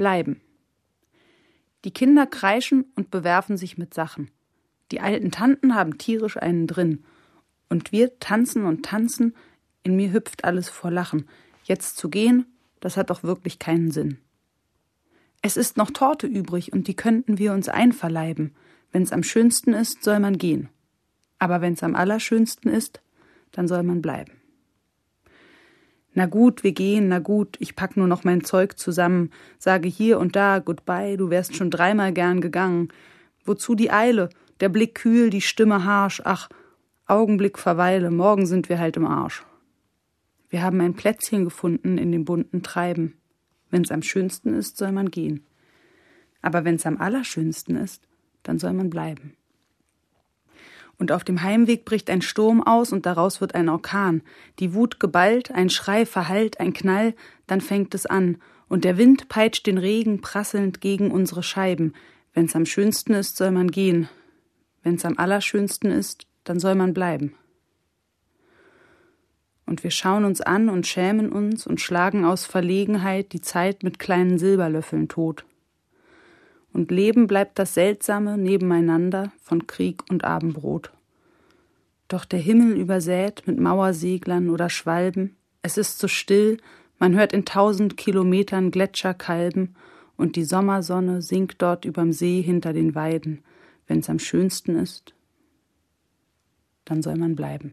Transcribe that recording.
bleiben. Die Kinder kreischen und bewerfen sich mit Sachen. Die alten Tanten haben tierisch einen drin. Und wir tanzen und tanzen, in mir hüpft alles vor Lachen. Jetzt zu gehen, das hat doch wirklich keinen Sinn. Es ist noch Torte übrig und die könnten wir uns einverleiben. Wenn's am schönsten ist, soll man gehen. Aber wenn's am allerschönsten ist, dann soll man bleiben. Na gut, wir gehen, na gut, ich pack nur noch mein Zeug zusammen, sage hier und da Goodbye, du wärst schon dreimal gern gegangen. Wozu die Eile? Der Blick kühl, die Stimme harsch, ach, Augenblick verweile, morgen sind wir halt im Arsch. Wir haben ein Plätzchen gefunden in dem bunten Treiben. Wenn's am schönsten ist, soll man gehen. Aber wenn's am allerschönsten ist, dann soll man bleiben. Und auf dem Heimweg bricht ein Sturm aus und daraus wird ein Orkan. Die Wut geballt, ein Schrei verhallt, ein Knall, dann fängt es an. Und der Wind peitscht den Regen prasselnd gegen unsere Scheiben. Wenn's am schönsten ist, soll man gehen. Wenn's am allerschönsten ist, dann soll man bleiben. Und wir schauen uns an und schämen uns und schlagen aus Verlegenheit die Zeit mit kleinen Silberlöffeln tot und Leben bleibt das Seltsame nebeneinander von Krieg und Abendbrot. Doch der Himmel übersät mit Mauerseglern oder Schwalben, es ist so still, man hört in tausend Kilometern Gletscher kalben, und die Sommersonne sinkt dort überm See hinter den Weiden. Wenn's am schönsten ist, dann soll man bleiben.